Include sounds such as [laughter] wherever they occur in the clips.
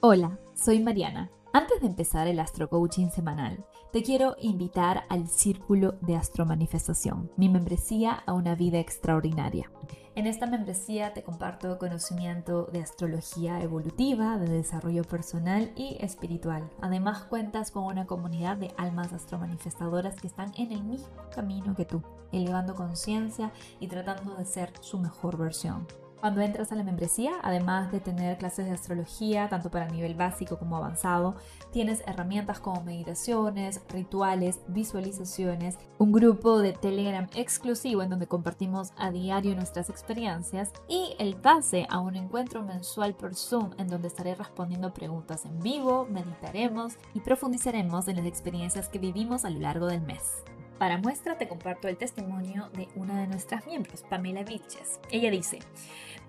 Hola, soy Mariana. Antes de empezar el Astro Coaching semanal, te quiero invitar al Círculo de Astromanifestación, mi membresía a una vida extraordinaria. En esta membresía te comparto conocimiento de astrología evolutiva, de desarrollo personal y espiritual. Además cuentas con una comunidad de almas astromanifestadoras que están en el mismo camino que tú, elevando conciencia y tratando de ser su mejor versión. Cuando entras a la membresía, además de tener clases de astrología, tanto para nivel básico como avanzado, tienes herramientas como meditaciones, rituales, visualizaciones, un grupo de Telegram exclusivo en donde compartimos a diario nuestras experiencias y el pase a un encuentro mensual por Zoom en donde estaré respondiendo preguntas en vivo, meditaremos y profundizaremos en las experiencias que vivimos a lo largo del mes. Para muestra te comparto el testimonio de una de nuestras miembros, Pamela Viches. Ella dice,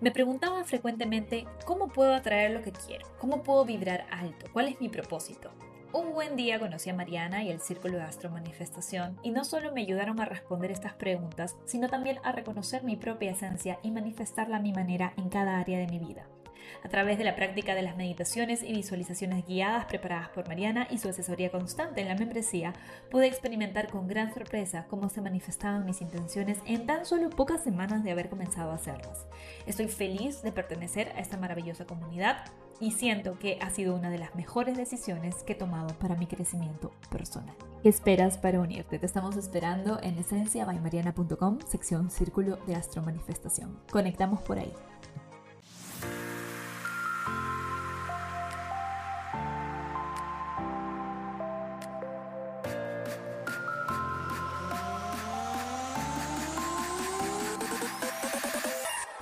me preguntaba frecuentemente cómo puedo atraer lo que quiero, cómo puedo vibrar alto, cuál es mi propósito. Un buen día conocí a Mariana y el Círculo de Astro Manifestación y no solo me ayudaron a responder estas preguntas, sino también a reconocer mi propia esencia y manifestarla a mi manera en cada área de mi vida a través de la práctica de las meditaciones y visualizaciones guiadas preparadas por Mariana y su asesoría constante en la membresía, pude experimentar con gran sorpresa cómo se manifestaban mis intenciones en tan solo pocas semanas de haber comenzado a hacerlas. Estoy feliz de pertenecer a esta maravillosa comunidad y siento que ha sido una de las mejores decisiones que he tomado para mi crecimiento personal. ¿Qué esperas para unirte? Te estamos esperando en esenciabaymariana.com, sección Círculo de Astro Manifestación. Conectamos por ahí.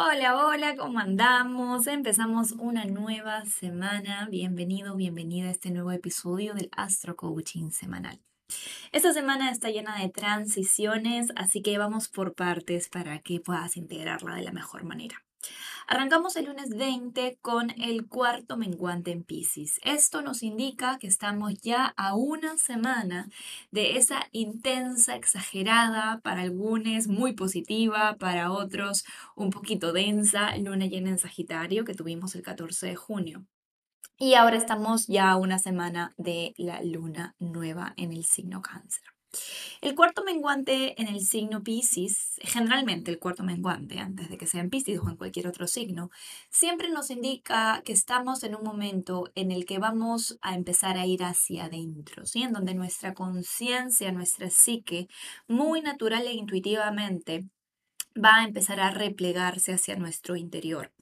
Hola, hola, ¿cómo andamos? Empezamos una nueva semana. Bienvenido, bienvenida a este nuevo episodio del Astro Coaching semanal. Esta semana está llena de transiciones, así que vamos por partes para que puedas integrarla de la mejor manera. Arrancamos el lunes 20 con el cuarto menguante en Pisces. Esto nos indica que estamos ya a una semana de esa intensa, exagerada, para algunos muy positiva, para otros un poquito densa luna llena en Sagitario que tuvimos el 14 de junio. Y ahora estamos ya a una semana de la luna nueva en el signo cáncer. El cuarto menguante en el signo Pisces, generalmente el cuarto menguante, antes de que sea en Pisces o en cualquier otro signo, siempre nos indica que estamos en un momento en el que vamos a empezar a ir hacia adentro, ¿sí? en donde nuestra conciencia, nuestra psique, muy natural e intuitivamente, va a empezar a replegarse hacia nuestro interior.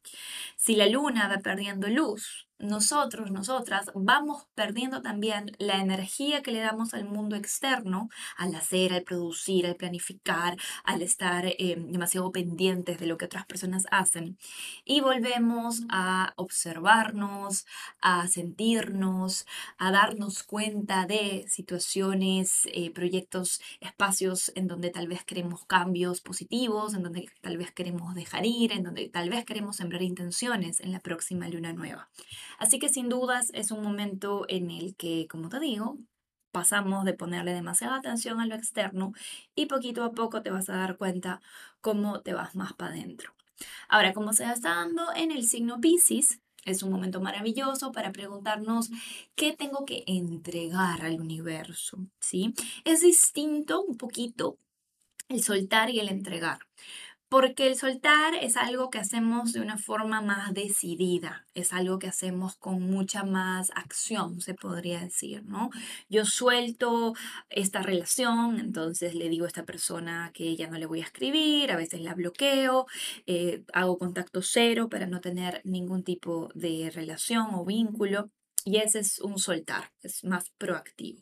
Si la luna va perdiendo luz, nosotros, nosotras, vamos perdiendo también la energía que le damos al mundo externo, al hacer, al producir, al planificar, al estar eh, demasiado pendientes de lo que otras personas hacen. Y volvemos a observarnos, a sentirnos, a darnos cuenta de situaciones, eh, proyectos, espacios en donde tal vez queremos cambios positivos, en donde tal vez queremos dejar ir, en donde tal vez queremos sembrar intenciones en la próxima luna nueva. Así que sin dudas es un momento en el que, como te digo, pasamos de ponerle demasiada atención a lo externo y poquito a poco te vas a dar cuenta cómo te vas más para adentro. Ahora, como se está dando en el signo Pisces, es un momento maravilloso para preguntarnos qué tengo que entregar al universo, ¿sí? Es distinto un poquito el soltar y el entregar. Porque el soltar es algo que hacemos de una forma más decidida, es algo que hacemos con mucha más acción, se podría decir, ¿no? Yo suelto esta relación, entonces le digo a esta persona que ya no le voy a escribir, a veces la bloqueo, eh, hago contacto cero para no tener ningún tipo de relación o vínculo, y ese es un soltar, es más proactivo.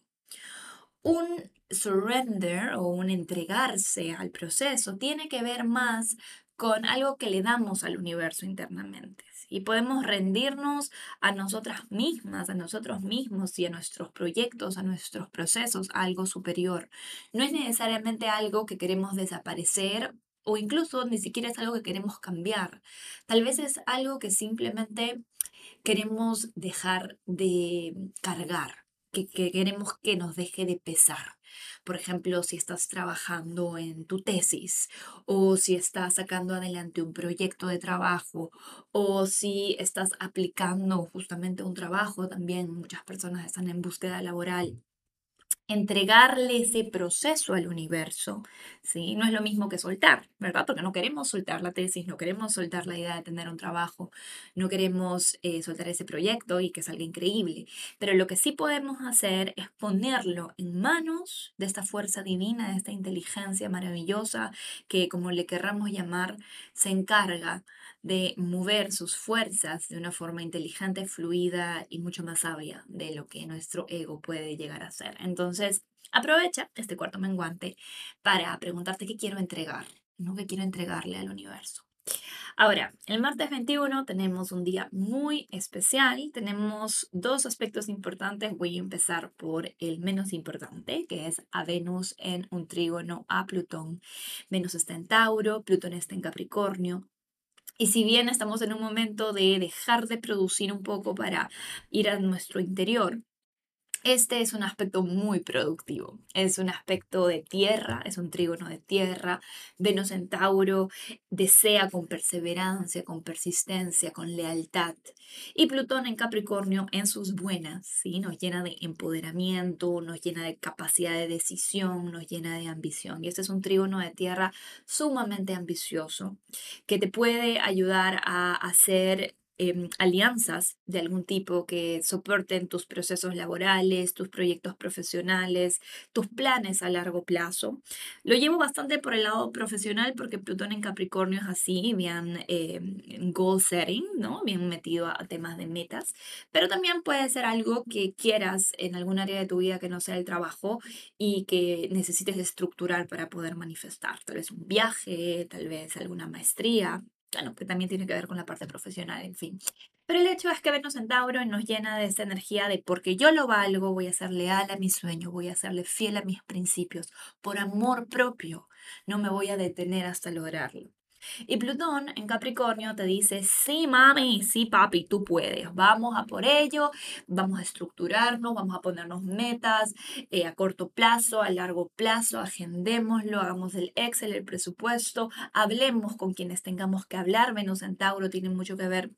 Un surrender o un entregarse al proceso tiene que ver más con algo que le damos al universo internamente. y podemos rendirnos a nosotras mismas, a nosotros mismos y a nuestros proyectos, a nuestros procesos, a algo superior. No es necesariamente algo que queremos desaparecer o incluso ni siquiera es algo que queremos cambiar. Tal vez es algo que simplemente queremos dejar de cargar, que, queremos que nos deje de pesar. Por ejemplo, si estás trabajando en tu tesis o si estás sacando adelante un proyecto de trabajo o si estás aplicando justamente un trabajo, también muchas personas están en búsqueda laboral entregarle ese proceso al universo, ¿sí? No es lo mismo que soltar, ¿verdad? Porque no queremos soltar la tesis, no queremos soltar la idea de tener un trabajo, no queremos eh, soltar ese proyecto y que salga increíble. Pero lo que sí podemos hacer es ponerlo en manos de esta fuerza divina, de esta inteligencia maravillosa que, como le querramos llamar, se encarga de mover sus fuerzas de una forma inteligente, fluida y mucho más sabia de lo que nuestro ego puede llegar a ser. Entonces, aprovecha este cuarto menguante para preguntarte qué quiero entregar, no qué quiero entregarle al universo. Ahora, el martes 21 tenemos un día muy especial. Tenemos dos aspectos importantes. Voy a empezar por el menos importante, que es a Venus en un trígono a Plutón. Venus está en Tauro, Plutón está en Capricornio. Y si bien estamos en un momento de dejar de producir un poco para ir a nuestro interior, este es un aspecto muy productivo, es un aspecto de tierra, es un trígono de tierra. Venus en Tauro desea con perseverancia, con persistencia, con lealtad. Y Plutón en Capricornio en sus buenas, ¿sí? nos llena de empoderamiento, nos llena de capacidad de decisión, nos llena de ambición. Y este es un trígono de tierra sumamente ambicioso que te puede ayudar a hacer Em, alianzas de algún tipo que soporten tus procesos laborales, tus proyectos profesionales, tus planes a largo plazo. Lo llevo bastante por el lado profesional porque Plutón en Capricornio es así, bien em, goal setting, ¿no? Bien metido a temas de metas, pero también puede ser algo que quieras en algún área de tu vida que no sea el trabajo y que necesites estructurar para poder manifestar. Tal vez un viaje, tal vez alguna maestría, que también tiene que ver con la parte profesional, en fin. Pero el hecho es que vernos en Tauro nos llena de esa energía de porque yo lo valgo, voy a ser leal a mi sueño, voy a serle fiel a mis principios, por amor propio, no me voy a detener hasta lograrlo. Y Plutón en Capricornio te dice, sí, mami, sí, papi, tú puedes, vamos a por ello, vamos a estructurarnos, vamos a ponernos metas eh, a corto plazo, a largo plazo, agendémoslo, hagamos el Excel, el presupuesto, hablemos con quienes tengamos que hablar, menos en Tauro tiene mucho que ver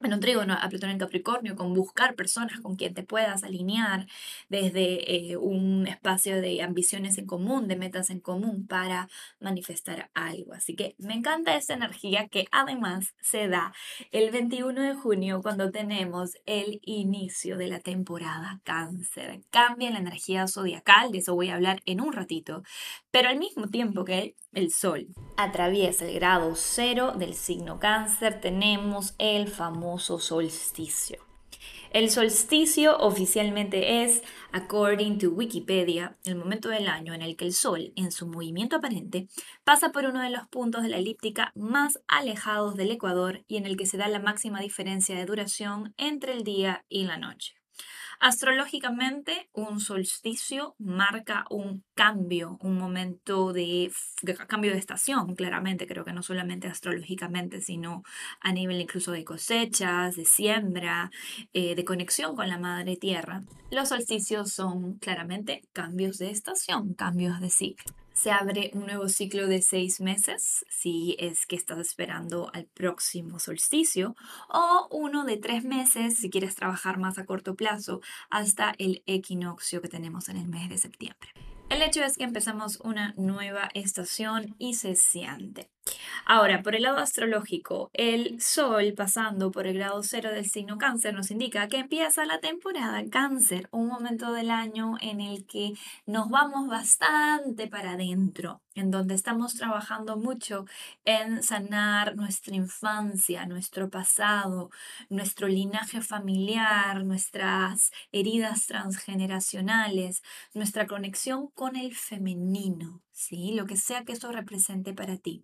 bueno, un trígono a Plutón en Capricornio, con buscar personas con quien te puedas alinear desde eh, un espacio de ambiciones en común, de metas en común para manifestar algo. Así que me encanta esta energía que además se da el 21 de junio cuando tenemos el inicio de la temporada cáncer. Cambia la energía zodiacal, de eso voy a hablar en un ratito, pero al mismo tiempo que el Sol atraviesa el grado cero del signo cáncer, tenemos el famoso solsticio. El solsticio oficialmente es, according to Wikipedia, el momento del año en el que el Sol, en su movimiento aparente, pasa por uno de los puntos de la elíptica más alejados del ecuador y en el que se da la máxima diferencia de duración entre el día y la noche. Astrológicamente, un solsticio marca un cambio, un momento de, cambio de estación, claramente, creo que no solamente astrológicamente, sino a nivel incluso de cosechas, de siembra, eh, de conexión con la madre tierra. Los solsticios son claramente cambios de estación, cambios de ciclo se abre un nuevo ciclo de seis meses, si es que estás esperando al próximo solsticio, o uno de tres meses, si quieres trabajar más a corto plazo, hasta el equinoccio que tenemos en el mes de septiembre. El hecho es que empezamos una nueva estación y se siente. Ahora, por el lado astrológico, el Sol pasando por el grado cero del signo cáncer nos indica que empieza la temporada cáncer, un momento del año en el que nos vamos bastante para adentro, en donde estamos trabajando mucho en sanar nuestra infancia, nuestro pasado, nuestro linaje familiar, nuestras heridas transgeneracionales, nuestra conexión con el femenino, ¿sí? Lo que sea que eso represente para ti.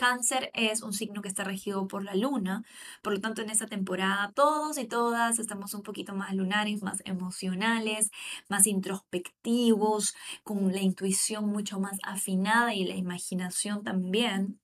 Cáncer es un signo que está regido por la luna, por lo tanto en esta temporada todos y todas estamos un poquito más lunares, más emocionales, más introspectivos, con la intuición mucho más afinada y la imaginación también.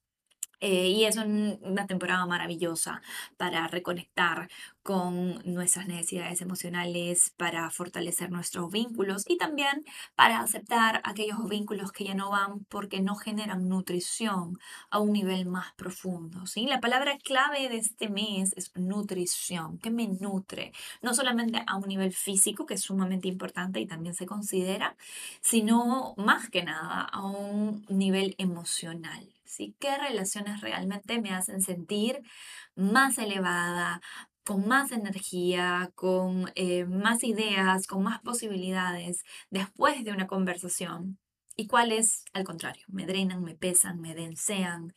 Eh, y es una temporada maravillosa para reconectar con nuestras necesidades emocionales, para fortalecer nuestros vínculos y también para aceptar aquellos vínculos que ya no van porque no generan nutrición a un nivel más profundo. ¿sí? La palabra clave de este mes es nutrición, que me nutre, no solamente a un nivel físico, que es sumamente importante y también se considera, sino más que nada a un nivel emocional. ¿Qué relaciones realmente me hacen sentir más elevada, con más energía, con eh, más ideas, con más posibilidades después de una conversación? ¿Y cuáles, al contrario, me drenan, me pesan, me densean,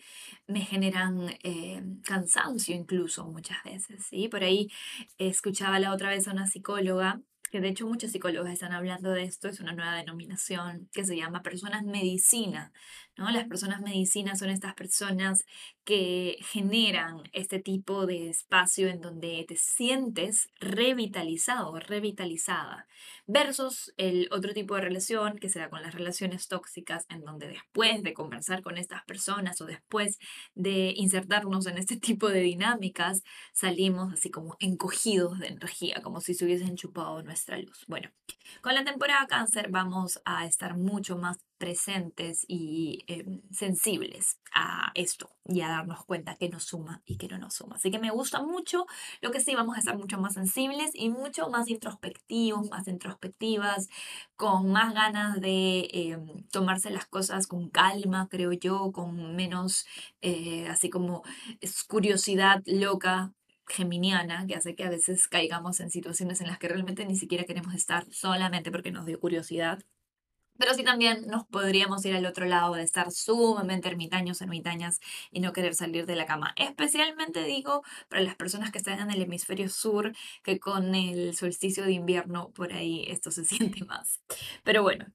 me generan eh, cansancio incluso muchas veces? ¿sí? Por ahí escuchaba la otra vez a una psicóloga que de hecho muchos psicólogos están hablando de esto, es una nueva denominación que se llama personas medicina. ¿No? Las personas medicina son estas personas que generan este tipo de espacio en donde te sientes revitalizado, revitalizada, versus el otro tipo de relación que se da con las relaciones tóxicas, en donde después de conversar con estas personas o después de insertarnos en este [laughs] tipo de dinámicas, salimos así como encogidos de energía, como si se hubiesen chupado nuestra luz. Bueno, con la temporada cáncer vamos a estar mucho más presentes y em, sensibles a esto y a darnos cuenta que nos suma y que no nos suma. Así que me gusta mucho, lo que sí vamos a estar mucho más sensibles y mucho más introspectivos, más introspectivas, con más ganas de em, tomarse las cosas con calma, creo yo, con menos eh, así como curiosidad loca geminiana que hace que a veces caigamos en situaciones en las que realmente ni siquiera queremos estar solamente porque nos dio curiosidad pero sí también nos podríamos ir al otro lado de estar sumamente ermitaños, ermitañas y no querer salir de la cama. Especialmente digo para las personas que están en el hemisferio sur, que con el solsticio de invierno por ahí esto se [laughs] siente más. Pero bueno.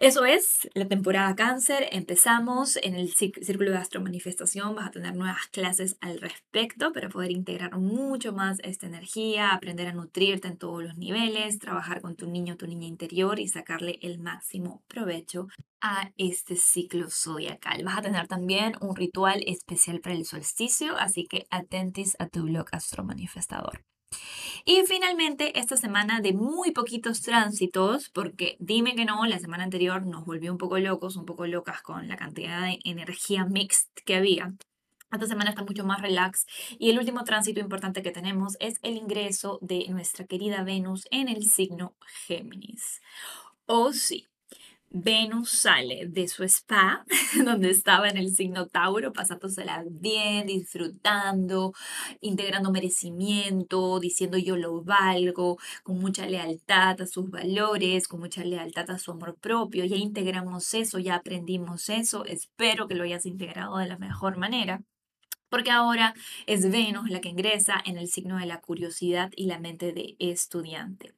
Eso es la temporada cáncer. Empezamos en el círculo de astromanifestación. Vas a tener nuevas clases al respecto para poder integrar mucho más esta energía, aprender a nutrirte en todos los niveles, trabajar con tu niño, tu niña interior y sacarle el máximo provecho a este ciclo zodiacal. Vas a tener también un ritual especial para el solsticio, así que atentis a tu blog astromanifestador. Y finalmente, esta semana de muy poquitos tránsitos, porque dime que no, la semana anterior nos volvió un poco locos, un poco locas con la cantidad de energía mixed que había. Esta semana está mucho más relax y el último tránsito importante que tenemos es el ingreso de nuestra querida Venus en el signo Géminis. Oh sí, Venus sale de su spa, [laughs] donde estaba en el signo Tauro, pasándosela bien, disfrutando, integrando merecimiento, diciendo yo lo valgo, con mucha lealtad a sus valores, con mucha lealtad a su amor propio. Ya integramos eso, ya aprendimos eso. Espero que lo hayas integrado de la mejor manera. Porque ahora es Venus la que ingresa en el signo de la curiosidad y la mente de estudiante.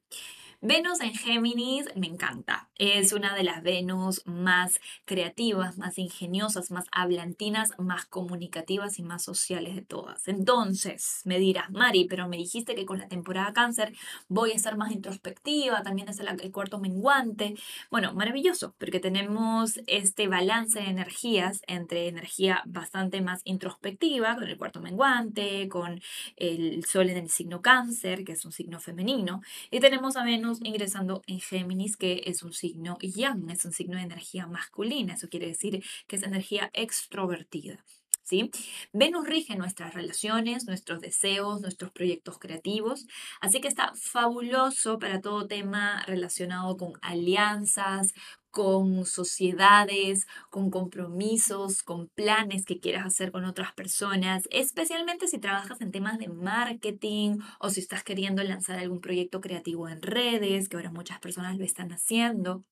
Venus en Géminis me encanta. Es una de las Venus más creativas, más ingeniosas, más hablantinas, más comunicativas y más sociales de todas. Entonces, me dirás, Mari, pero me dijiste que con la temporada cáncer voy a estar más introspectiva, también es el, cuarto menguante. Bueno, maravilloso, porque tenemos este balance de energías entre energía bastante más introspectiva, con el cuarto menguante, con el sol en el signo cáncer, que es un signo femenino, y tenemos a Venus ingresando en Géminis, que es un signo yang, es un signo de energía masculina. Eso quiere decir que es energía extrovertida. ¿Sí? Venus rige nuestras relaciones, nuestros deseos, nuestros proyectos creativos, así que está fabuloso para todo tema relacionado con alianzas, con sociedades, con compromisos, con planes que quieras hacer con otras personas, especialmente si trabajas en temas de marketing o si estás queriendo lanzar algún proyecto creativo en redes, que ahora muchas personas lo están haciendo.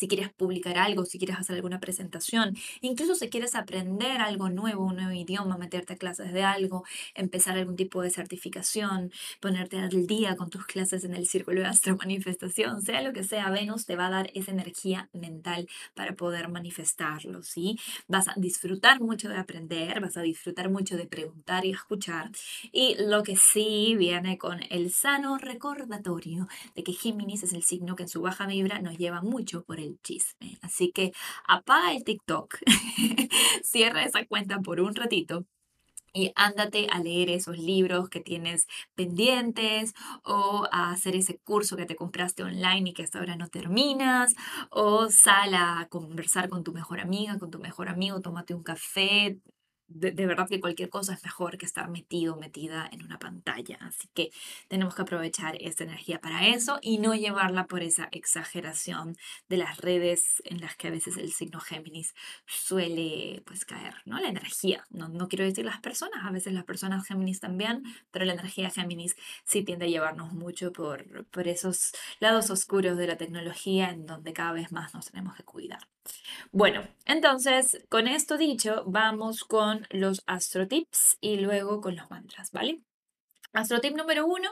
Si quieres publicar algo, si quieres hacer alguna presentación, incluso si quieres aprender algo nuevo, un nuevo idioma, meterte a clases de algo, empezar algún tipo de certificación, ponerte al día con tus clases en el círculo de astro manifestación, sea lo que sea, Venus te va a dar esa energía mental para poder manifestarlo, ¿sí? Vas a disfrutar mucho de aprender, vas a disfrutar mucho de preguntar y escuchar. Y lo que sí viene con el sano recordatorio de que Géminis es el signo que en su baja vibra nos lleva mucho por el chisme. Así que apaga el TikTok, [laughs] cierra esa cuenta por un ratito y ándate a leer esos libros que tienes pendientes o a hacer ese curso que te compraste online y que hasta ahora no terminas o sal a conversar con tu mejor amiga, con tu mejor amigo, tómate un café, de, verdad que cualquier cosa es mejor que estar metido, metida en una pantalla. Así que tenemos que aprovechar esta energía para eso y no llevarla por esa exageración de las redes en las que a veces el signo Géminis suele pues caer, ¿no? La energía, no, no quiero decir las personas, a veces las personas Géminis también, pero la energía Géminis sí tiende a llevarnos mucho por, por esos lados oscuros de la tecnología en donde cada vez más nos tenemos que cuidar. Bueno, entonces, con esto dicho, vamos con los astrotips y luego con los mantras, ¿vale? Astrotip número uno,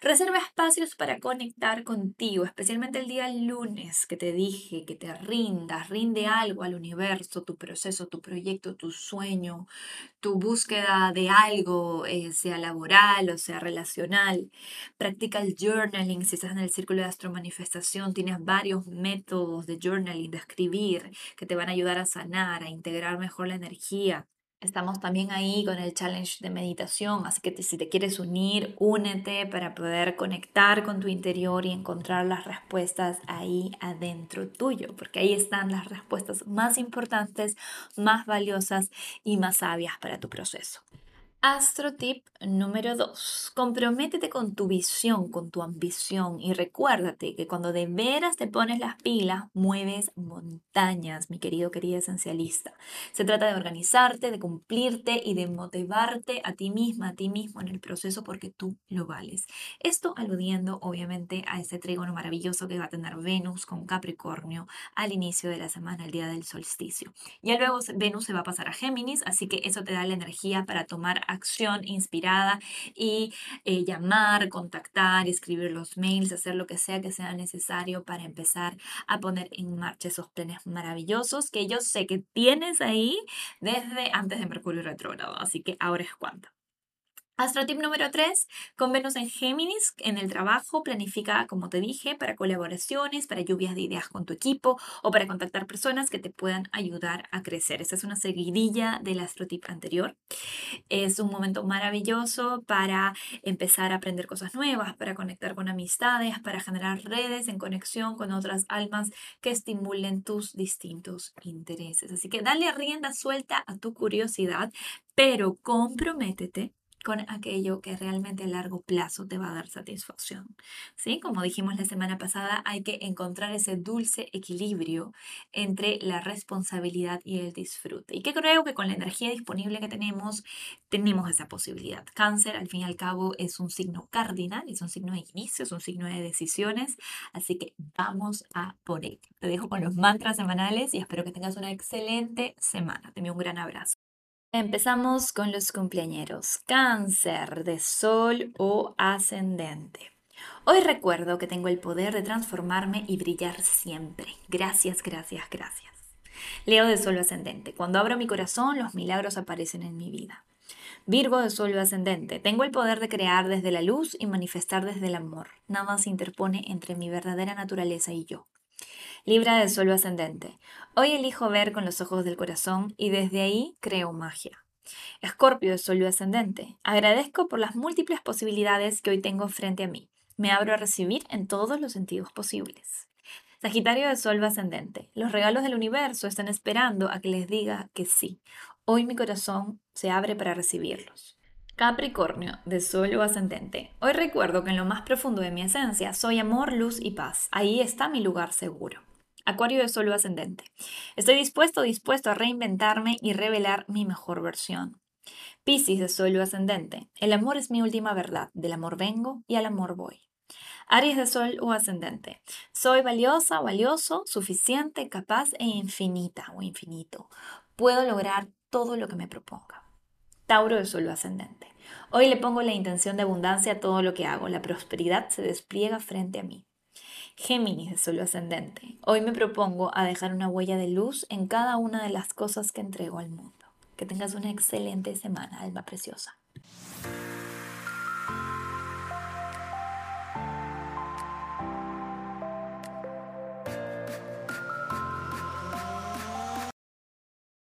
reserva espacios para conectar contigo, especialmente el día lunes que te dije que te rindas, rinde algo al universo, tu proceso, tu proyecto, tu sueño, tu búsqueda de algo, eh, sea laboral o sea relacional. Practica el journaling, si estás en el círculo de astromanifestación, tienes varios métodos de journaling, de escribir, que te van a ayudar a sanar, a integrar mejor la energía. Estamos también ahí con el challenge de meditación, así que si te quieres unir, únete para poder conectar con tu interior y encontrar las respuestas ahí adentro tuyo, porque ahí están las respuestas más importantes, más valiosas y más sabias para tu proceso. Astro tip número 2. Comprométete con tu visión, con tu ambición y recuérdate que cuando de veras te pones las pilas, mueves montañas, mi querido, querida esencialista. Se trata de organizarte, de cumplirte y de motivarte a ti misma, a ti mismo en el proceso porque tú lo vales. Esto aludiendo obviamente a ese trígono maravilloso que va a tener Venus con Capricornio al inicio de la semana, el día del solsticio. Ya luego Venus se va a pasar a Géminis, así que eso te da la energía para tomar acción inspirada y eh, llamar, contactar, escribir los mails, hacer lo que sea que sea necesario para empezar a poner en marcha esos planes maravillosos que yo sé que tienes ahí desde antes de Mercurio retrógrado. Así que ahora es cuando. Astrotip número 3, con Venus en Géminis, en el trabajo planifica, como te dije, para colaboraciones, para lluvias de ideas con tu equipo o para contactar personas que te puedan ayudar a crecer. Esta es una seguidilla del astrotip anterior. Es un momento maravilloso para empezar a aprender cosas nuevas, para conectar con amistades, para generar redes en conexión con otras almas que estimulen tus distintos intereses. Así que dale rienda suelta a tu curiosidad, pero comprométete con aquello que realmente a largo plazo te va a dar satisfacción. ¿Sí? Como dijimos la semana pasada, hay que encontrar ese dulce equilibrio entre la responsabilidad y el disfrute. Y que creo que con la energía disponible que tenemos, tenemos esa posibilidad. Cáncer, al fin y al cabo, es un signo cardinal, es un signo de inicio, es un signo de decisiones, así que vamos a por ello. Te dejo con los mantras semanales y espero que tengas una excelente semana. Te envío un gran abrazo. Empezamos con los cumpleañeros. Cáncer de sol o ascendente. Hoy recuerdo que tengo el poder de transformarme y brillar siempre. Gracias, gracias, gracias. Leo de sol ascendente. Cuando abro mi corazón, los milagros aparecen en mi vida. Virgo de sol ascendente. Tengo el poder de crear desde la luz y manifestar desde el amor. Nada se interpone entre mi verdadera naturaleza y yo. Libra de suelo ascendente. Hoy elijo ver con los ojos del corazón y desde ahí creo magia. Escorpio de suelo ascendente. Agradezco por las múltiples posibilidades que hoy tengo frente a mí. Me abro a recibir en todos los sentidos posibles. Sagitario de Sol ascendente. Los regalos del universo están esperando a que les diga que sí. Hoy mi corazón se abre para recibirlos. Capricornio, de Sol ascendente. Hoy recuerdo que en lo más profundo de mi esencia soy amor, luz y paz. Ahí está mi lugar seguro. Acuario de Sol ascendente. Estoy dispuesto, dispuesto a reinventarme y revelar mi mejor versión. Piscis de Sol ascendente. El amor es mi última verdad. Del amor vengo y al amor voy. Aries de Sol o Ascendente. Soy valiosa, valioso, suficiente, capaz e infinita o infinito. Puedo lograr todo lo que me proponga. Tauro de Sol o Ascendente. Hoy le pongo la intención de abundancia a todo lo que hago. La prosperidad se despliega frente a mí. Géminis de Sol Ascendente. Hoy me propongo a dejar una huella de luz en cada una de las cosas que entrego al mundo. Que tengas una excelente semana, alma preciosa.